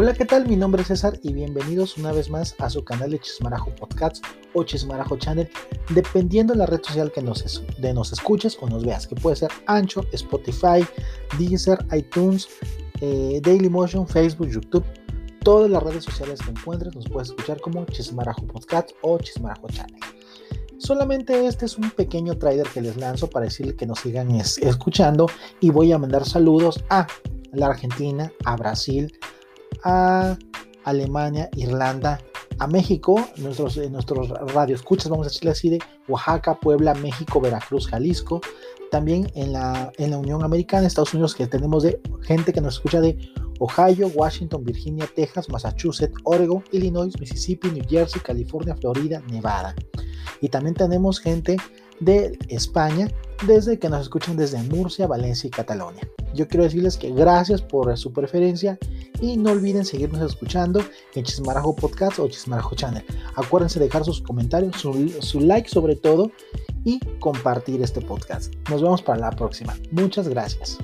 Hola, ¿qué tal? Mi nombre es César y bienvenidos una vez más a su canal de Chismarajo Podcasts o Chismarajo Channel, dependiendo de la red social que nos, de nos escuches o nos veas, que puede ser Ancho, Spotify, Deezer, iTunes, eh, Dailymotion, Facebook, YouTube. Todas las redes sociales que encuentres nos puedes escuchar como Chismarajo Podcast o Chismarajo Channel. Solamente este es un pequeño trailer que les lanzo para decirles que nos sigan escuchando y voy a mandar saludos a la Argentina, a Brasil, a Alemania, Irlanda, a México, nuestros, eh, nuestros radioescuchas, vamos a decirle así, de Oaxaca, Puebla, México, Veracruz, Jalisco, también en la, en la Unión Americana, Estados Unidos, que tenemos de gente que nos escucha de Ohio, Washington, Virginia, Texas, Massachusetts, Oregon, Illinois, Mississippi, New Jersey, California, Florida, Nevada. Y también tenemos gente de España, desde que nos escuchan desde Murcia, Valencia y Cataluña. Yo quiero decirles que gracias por su preferencia y no olviden seguirnos escuchando en Chismarajo Podcast o Chismarajo Channel. Acuérdense de dejar sus comentarios, su, su like sobre todo y compartir este podcast. Nos vemos para la próxima. Muchas gracias.